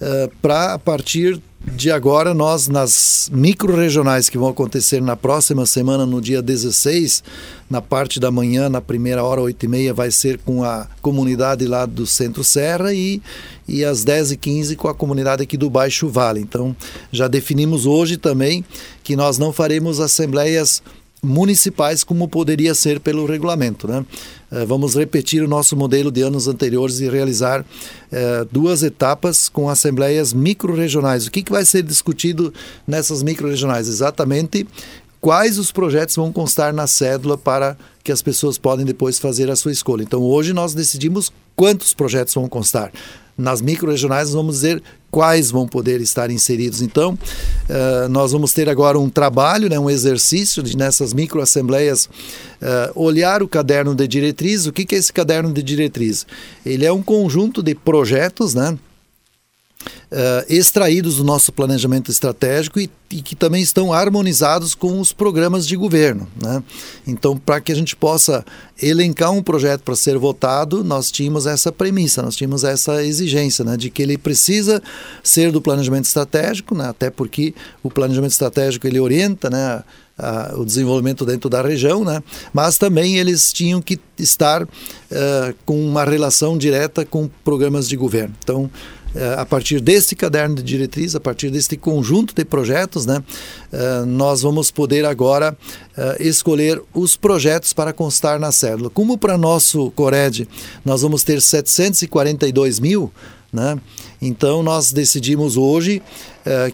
É, para a partir de agora, nós nas micro-regionais que vão acontecer na próxima semana, no dia 16, na parte da manhã, na primeira hora, 8 e meia, vai ser com a comunidade lá do Centro Serra e, e às 10 e 15 com a comunidade aqui do Baixo Vale. Então, já definimos hoje também que nós não faremos assembleias municipais como poderia ser pelo regulamento. Né? Eh, vamos repetir o nosso modelo de anos anteriores e realizar eh, duas etapas com assembleias micro-regionais. O que, que vai ser discutido nessas micro-regionais? Exatamente quais os projetos vão constar na cédula para que as pessoas podem depois fazer a sua escolha. Então, hoje nós decidimos quantos projetos vão constar. Nas micro-regionais, vamos dizer quais vão poder estar inseridos. Então, uh, nós vamos ter agora um trabalho, né, um exercício de, nessas microassembleias, uh, olhar o caderno de diretriz. O que, que é esse caderno de diretriz? Ele é um conjunto de projetos, né? Uh, extraídos do nosso planejamento estratégico e, e, que também estão harmonizados com os programas de governo. Né? Então, para que a gente possa elencar um projeto para ser votado, nós tínhamos essa premissa, nós tínhamos essa exigência né, de que ele precisa ser do planejamento estratégico, né, até porque o planejamento estratégico ele orienta né, a, o desenvolvimento dentro da região, né? mas também eles tinham que estar uh, com uma relação direta com programas de governo. Então, a partir deste caderno de diretriz, a partir deste conjunto de projetos, né, eh, nós vamos poder agora eh, escolher os projetos para constar na cédula. Como para nosso Cored nós vamos ter 742 mil, né? Então nós decidimos hoje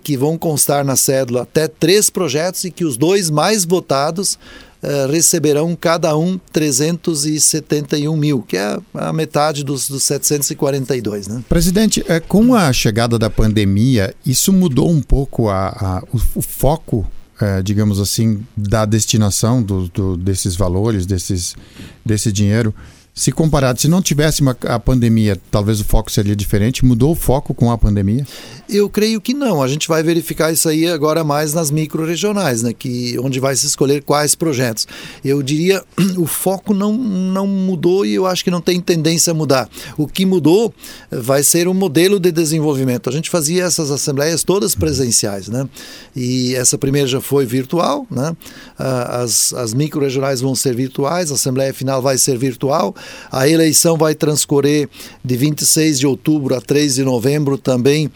que vão constar na cédula até três projetos e que os dois mais votados eh, receberão cada um 371 mil, que é a metade dos, dos 742. Né? Presidente, é, com a chegada da pandemia, isso mudou um pouco a, a o, o, foco é, digamos assim, da destinação do, do, desses valores, desses, desse dinheiro se comparado, se não tivesse uma, a pandemia, talvez o foco seria diferente. Mudou o foco com a pandemia? Eu creio que não. A gente vai verificar isso aí agora mais nas micro-regionais, né? Que, onde vai se escolher quais projetos. Eu diria o foco não, não mudou e eu acho que não tem tendência a mudar. O que mudou vai ser o modelo de desenvolvimento. A gente fazia essas assembleias todas presenciais, né? E essa primeira já foi virtual, né? As, as micro-regionais vão ser virtuais, a assembleia final vai ser virtual. A eleição vai transcorrer de 26 de outubro a 3 de novembro também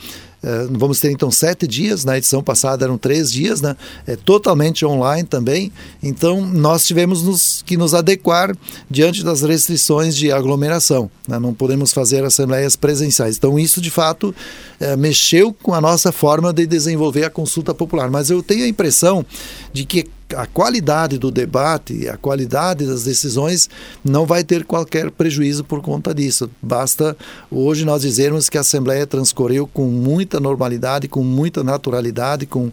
vamos ter então sete dias, na edição passada eram três dias, né? É totalmente online também. Então nós tivemos nos, que nos adequar diante das restrições de aglomeração. Né? Não podemos fazer assembleias presenciais. Então isso de fato é, mexeu com a nossa forma de desenvolver a consulta popular. Mas eu tenho a impressão de que a qualidade do debate, a qualidade das decisões não vai ter qualquer prejuízo por conta disso. Basta hoje nós dizermos que a Assembleia transcorreu com muita normalidade, com muita naturalidade, com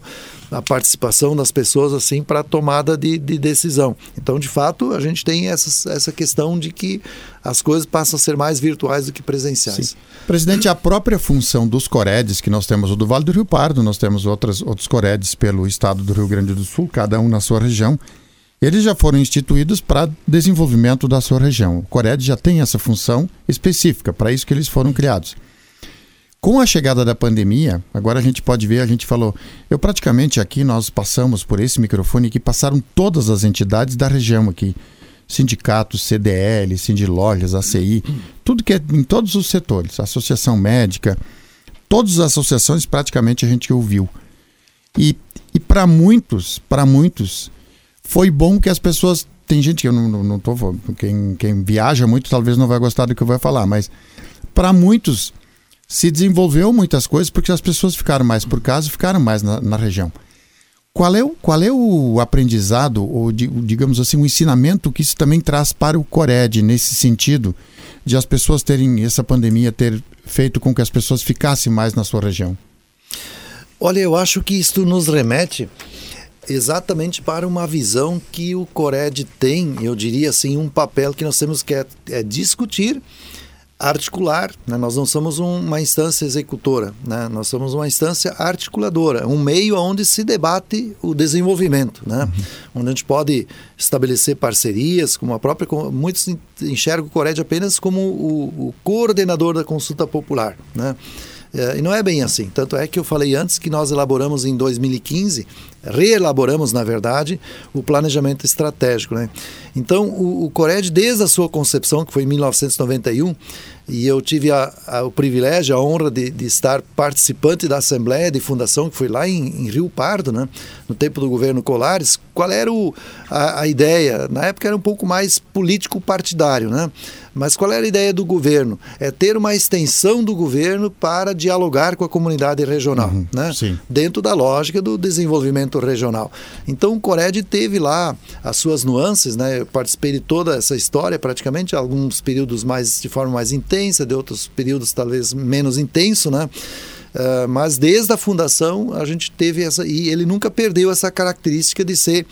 a participação das pessoas assim para tomada de, de, decisão. Então, de fato, a gente tem essa, essa questão de que as coisas passam a ser mais virtuais do que presenciais. Sim. Presidente, a própria função dos Coredes, que nós temos o do Vale do Rio Pardo, nós temos outras, outros Coredes pelo estado do Rio Grande do Sul, cada um na sua região, eles já foram instituídos para desenvolvimento da sua região. O Cored já tem essa função específica, para isso que eles foram criados. Com a chegada da pandemia, agora a gente pode ver, a gente falou, eu praticamente aqui nós passamos por esse microfone que passaram todas as entidades da região aqui. Sindicatos, CDL, Sindilojas, ACI, tudo que é em todos os setores, associação médica, todas as associações praticamente a gente ouviu. E, e para muitos, para muitos, foi bom que as pessoas. Tem gente que eu não, não, não tô. Quem, quem viaja muito talvez não vai gostar do que eu vou falar, mas para muitos se desenvolveu muitas coisas porque as pessoas ficaram mais por casa ficaram mais na, na região. Qual é, o, qual é o aprendizado, ou digamos assim, o ensinamento que isso também traz para o Cored nesse sentido de as pessoas terem, essa pandemia ter feito com que as pessoas ficassem mais na sua região? Olha, eu acho que isto nos remete exatamente para uma visão que o Cored tem, eu diria assim, um papel que nós temos que é, é discutir articular. Né? Nós não somos um, uma instância executora, né? nós somos uma instância articuladora, um meio onde se debate o desenvolvimento, né? Uhum. onde a gente pode estabelecer parcerias, como a própria. Muitos enxergam o Cored apenas como o, o coordenador da consulta popular. Né? É, e não é bem assim. Tanto é que eu falei antes que nós elaboramos em 2015, reelaboramos, na verdade, o planejamento estratégico. Né? Então, o, o Cored, desde a sua concepção, que foi em 1991, e eu tive a, a, o privilégio, a honra de, de, estar participante da Assembleia de Fundação, que foi lá em, em Rio Pardo, né? no tempo do governo Colares. Qual era o, a, a ideia? Na época era um pouco mais político-partidário, né? Mas qual era a ideia do governo? É ter uma extensão do governo para dialogar com a comunidade regional, uhum, né? Sim. dentro da lógica do desenvolvimento regional. Então o Cored teve lá as suas nuances, né? eu participei de toda essa história praticamente, alguns períodos mais de forma mais intensa, de outros períodos talvez menos intenso, né? Uh, mas desde a fundação a gente teve essa e ele nunca perdeu essa característica de ser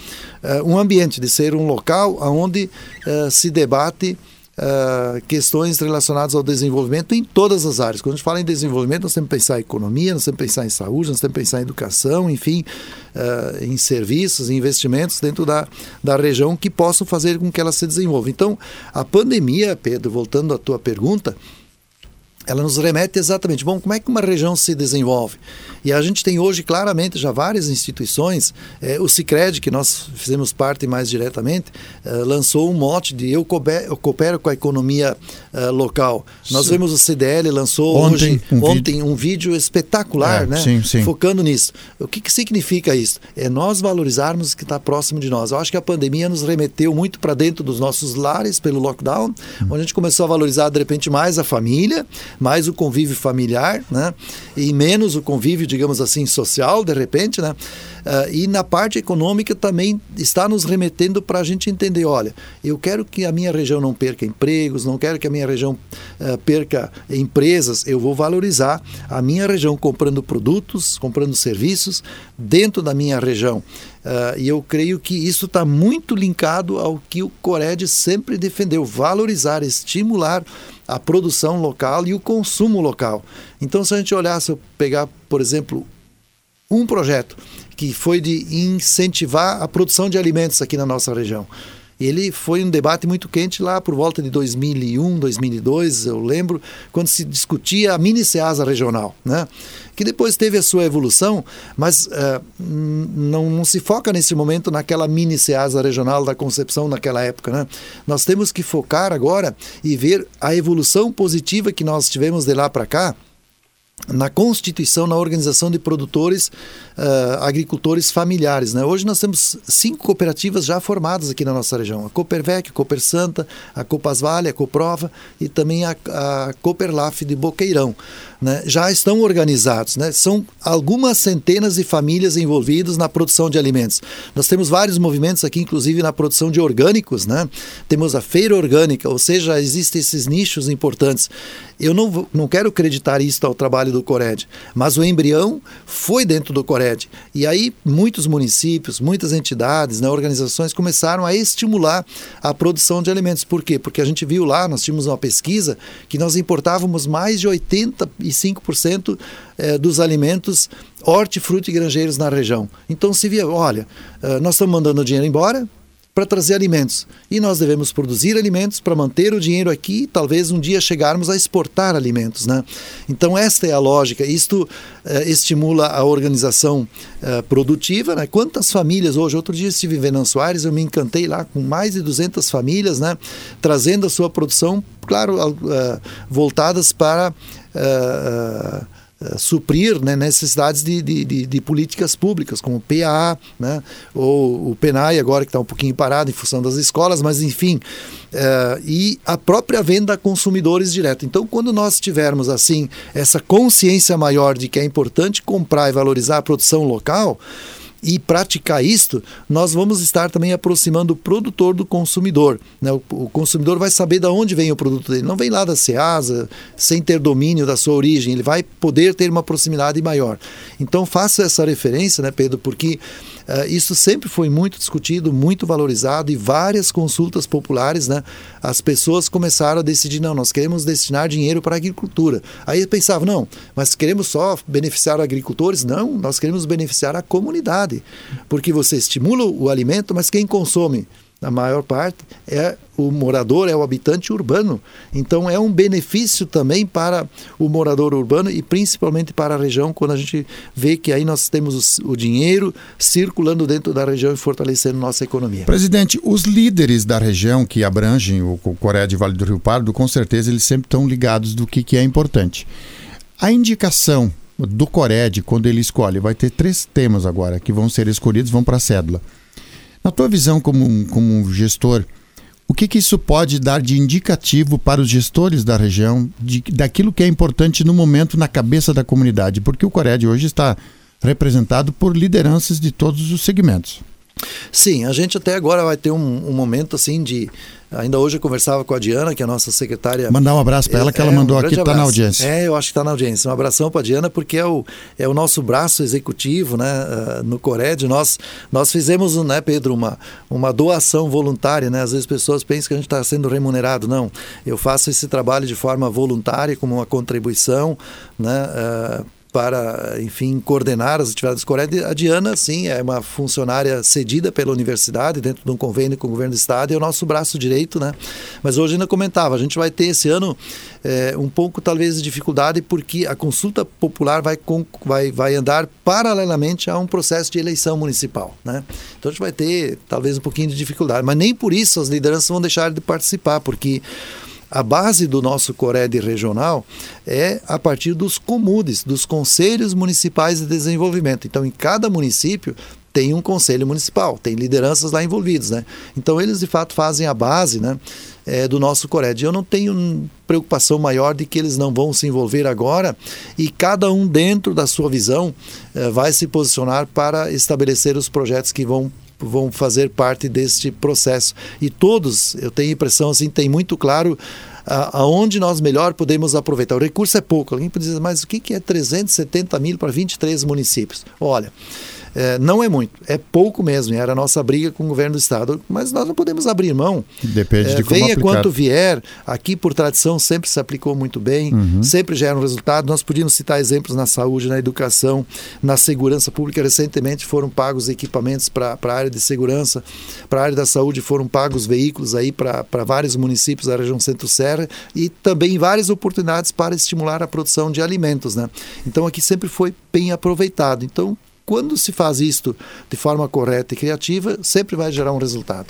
uh, um ambiente, de ser um local onde uh, se debate uh, questões relacionadas ao desenvolvimento em todas as áreas. Quando a gente fala em desenvolvimento, nós temos que pensar em economia, nós temos que pensar em saúde, nós temos que pensar em educação, enfim, uh, em serviços, em investimentos dentro da, da região que possam fazer com que ela se desenvolva. Então, a pandemia, Pedro, voltando à tua pergunta, ela nos remete exatamente, bom, como é que uma região se desenvolve? E a gente tem hoje claramente já várias instituições, é, o Cicred, que nós fizemos parte mais diretamente, é, lançou um mote de eu coopero, eu coopero com a economia é, local. Nós sim. vemos o CDL lançou ontem, hoje, um, ontem vídeo. um vídeo espetacular, é, né? Sim, sim. focando nisso. O que, que significa isso? É nós valorizarmos o que está próximo de nós. Eu acho que a pandemia nos remeteu muito para dentro dos nossos lares pelo lockdown, hum. onde a gente começou a valorizar de repente mais a família, mais o convívio familiar, né? E menos o convívio, digamos assim, social, de repente, né? Uh, e na parte econômica também está nos remetendo para a gente entender, olha, eu quero que a minha região não perca empregos, não quero que a minha região uh, perca empresas, eu vou valorizar a minha região comprando produtos, comprando serviços dentro da minha região. Uh, e eu creio que isso está muito linkado ao que o Cored sempre defendeu: valorizar, estimular a produção local e o consumo local. Então, se a gente olhar, se eu pegar, por exemplo, um projeto que foi de incentivar a produção de alimentos aqui na nossa região. Ele foi um debate muito quente lá por volta de 2001, 2002, eu lembro, quando se discutia a mini Ceasa regional, né? que depois teve a sua evolução, mas uh, não, não, se foca nesse momento naquela mini Ceasa regional da concepção naquela época. Né? Nós temos que focar agora e ver a evolução positiva que nós tivemos de lá para cá, na constituição, na organização de produtores, uh, agricultores familiares. Né? Hoje nós temos cinco cooperativas já formadas aqui na nossa região: a Coopervec, a Cooper Santa, a Copas Vale, a Coprova e também a, a Cooperlaf de Boqueirão. Né? Já estão organizados. Né? São algumas centenas de famílias envolvidas na produção de alimentos. Nós temos vários movimentos aqui, inclusive na produção de orgânicos. Né? Temos a feira orgânica, ou seja, existem esses nichos importantes. Eu não, não quero acreditar isso ao trabalho do Cored, mas o embrião foi dentro do Cored. E aí muitos municípios, muitas entidades, né, organizações começaram a estimular a produção de alimentos. Por quê? Porque a gente viu lá, nós tínhamos uma pesquisa que nós importávamos mais de 85% eh, dos alimentos hortifruti e granjeiros na região. Então se via, olha, eh, nós estamos mandando dinheiro embora, para trazer alimentos. E nós devemos produzir alimentos para manter o dinheiro aqui e talvez um dia chegarmos a exportar alimentos. Né? Então, esta é a lógica. Isto eh, estimula a organização eh, produtiva. Né? Quantas famílias hoje? Outro dia estive em Venâncio Soares, eu me encantei lá com mais de 200 famílias né? trazendo a sua produção, claro, uh, voltadas para. Uh, eh, suprir né, necessidades de, de, de, de, políticas públicas, como o PA, né, ou o PENAI, agora que está um pouquinho parado em função das escolas, mas enfim, uh, e a própria venda a consumidores direto. Então, quando nós tivermos assim essa consciência maior de que é importante comprar e valorizar a produção local, e praticar isto, nós vamos estar também aproximando o produtor do consumidor. Né? O, o, consumidor vai saber de onde vem o produto dele. Não vem lá da Ceasa, sem ter domínio da sua origem. Ele vai poder ter uma proximidade maior. Então, faça essa referência, né, Pedro, porque Uh, isso sempre foi muito discutido, muito valorizado e várias consultas populares, né? As pessoas começaram a decidir, não, nós queremos destinar dinheiro para a agricultura. Aí pensavam, não, mas queremos só beneficiar agricultores? Não, nós queremos beneficiar a comunidade, porque você estimula o alimento, mas quem consome na maior parte, é o morador, é o habitante urbano. Então é um benefício também para o morador urbano e principalmente para a região, quando a gente vê que aí nós temos o, dinheiro circulando dentro da região e fortalecendo nossa economia. Presidente, os líderes da região que abrangem o, o Coreia de Vale do Rio Pardo, com certeza eles sempre estão ligados do que, que é importante. A indicação do Cored, quando ele escolhe, vai ter três temas agora que vão ser escolhidos, vão para a cédula. Na tua visão como, como gestor, o que, que isso pode dar de indicativo para os gestores da região, de, daquilo que é importante no momento na cabeça da comunidade? Porque o Cored hoje está representado por lideranças de todos os segmentos. Sim, a gente até agora vai ter um, um momento assim de Ainda hoje eu conversava com a Diana, que é a nossa secretária. Mandar um abraço para ela, que ela é, mandou um aqui, está na audiência. É, eu acho que está na audiência. Um abração para a Diana, porque é o, é o nosso braço executivo né, uh, no Cored. Nós, nós fizemos, né, Pedro, uma, uma doação voluntária. Né? Às vezes as pessoas pensam que a gente está sendo remunerado. Não, eu faço esse trabalho de forma voluntária, como uma contribuição. Né, uh, para, enfim, coordenar as atividades Cored. A Diana, sim, é uma funcionária cedida pela universidade, dentro de um convênio com o governo do estado, e é o nosso braço direito, né? Mas hoje ainda comentava, a gente vai ter esse ano é, um pouco, talvez, de dificuldade, porque a consulta popular vai, vai, vai andar paralelamente a um processo de eleição municipal, né? Então a gente vai ter, talvez, um pouquinho de dificuldade, mas nem por isso as lideranças vão deixar de participar, porque a base do nosso Cored regional é a partir dos comudes, dos conselhos municipais de desenvolvimento. Então, em cada município tem um conselho municipal, tem lideranças lá envolvidos, né? Então eles de fato fazem a base, né? É, do nosso Cored. Eu não tenho preocupação maior de que eles não vão se envolver agora e cada um dentro da sua visão é, vai se posicionar para estabelecer os projetos que vão vão fazer parte deste processo. E todos, eu tenho a impressão assim, tem muito claro aonde nós melhor podemos aproveitar. O recurso é pouco. Alguém pode dizer, mas o que é 370 mil para 23 municípios? Olha, é, não é muito, é pouco mesmo. Era a nossa briga com o governo do estado, mas nós não podemos abrir mão. Depende é, de como Venha aplicar. quanto vier, aqui por tradição sempre se aplicou muito bem, uhum. sempre gera um resultado. Nós podíamos citar exemplos na saúde, na educação, na segurança pública. Recentemente foram pagos equipamentos para a área de segurança, para a área da saúde foram pagos veículos aí para vários municípios da região Centro-Serra e também várias oportunidades para estimular a produção de alimentos, né? Então aqui sempre foi bem aproveitado. Então quando se faz isto de forma correta e criativa, sempre vai gerar um resultado.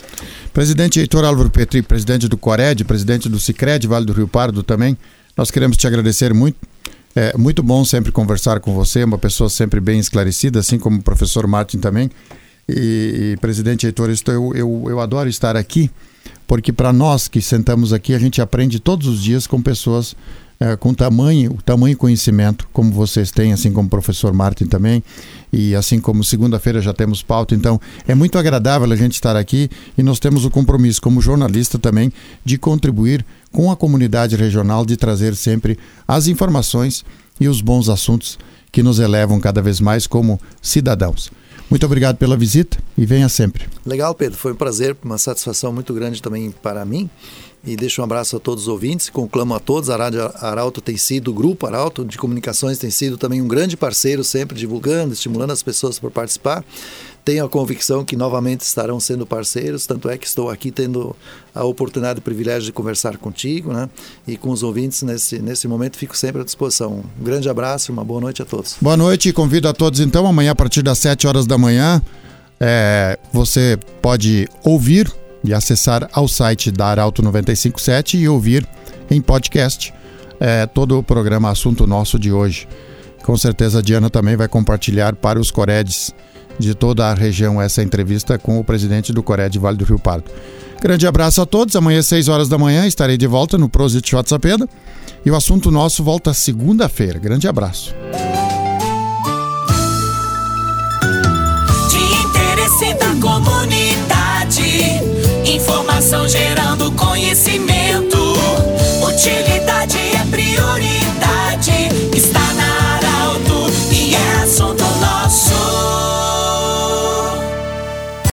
Presidente Heitor Álvaro Petri, presidente do Cored, presidente do Cicred, Vale do Rio Pardo também, nós queremos te agradecer muito. É muito bom sempre conversar com você, uma pessoa sempre bem esclarecida, assim como o professor Martin também. E, e presidente Heitor, eu, eu, eu adoro estar aqui, porque para nós que sentamos aqui, a gente aprende todos os dias com pessoas é, com tamanho, tamanho conhecimento, como vocês têm, assim como o professor Martin também, e assim como segunda-feira já temos pauta, então é muito agradável a gente estar aqui e nós temos o compromisso, como jornalista também, de contribuir com a comunidade regional, de trazer sempre as informações e os bons assuntos que nos elevam cada vez mais como cidadãos. Muito obrigado pela visita e venha sempre. Legal, Pedro. Foi um prazer, uma satisfação muito grande também para mim. E deixo um abraço a todos os ouvintes, conclamo a todos. A Rádio Arauto tem sido, o Grupo Arauto de Comunicações tem sido também um grande parceiro, sempre divulgando, estimulando as pessoas para participar. Tenho a convicção que novamente estarão sendo parceiros, tanto é que estou aqui tendo a oportunidade e o privilégio de conversar contigo né? e com os ouvintes nesse, nesse momento. Fico sempre à disposição. Um grande abraço uma boa noite a todos. Boa noite convido a todos então, amanhã a partir das 7 horas da manhã. É, você pode ouvir e acessar ao site da Arauto 957 e ouvir em podcast é, todo o programa Assunto Nosso de hoje. Com certeza a Diana também vai compartilhar para os Coredes de toda a região essa entrevista com o presidente do Cored Vale do Rio Pardo. Grande abraço a todos. Amanhã, às 6 horas da manhã, estarei de volta no Prosit WhatsApp. E o assunto nosso volta segunda-feira. Grande abraço. educação gerando conhecimento. Utilidade é prioridade.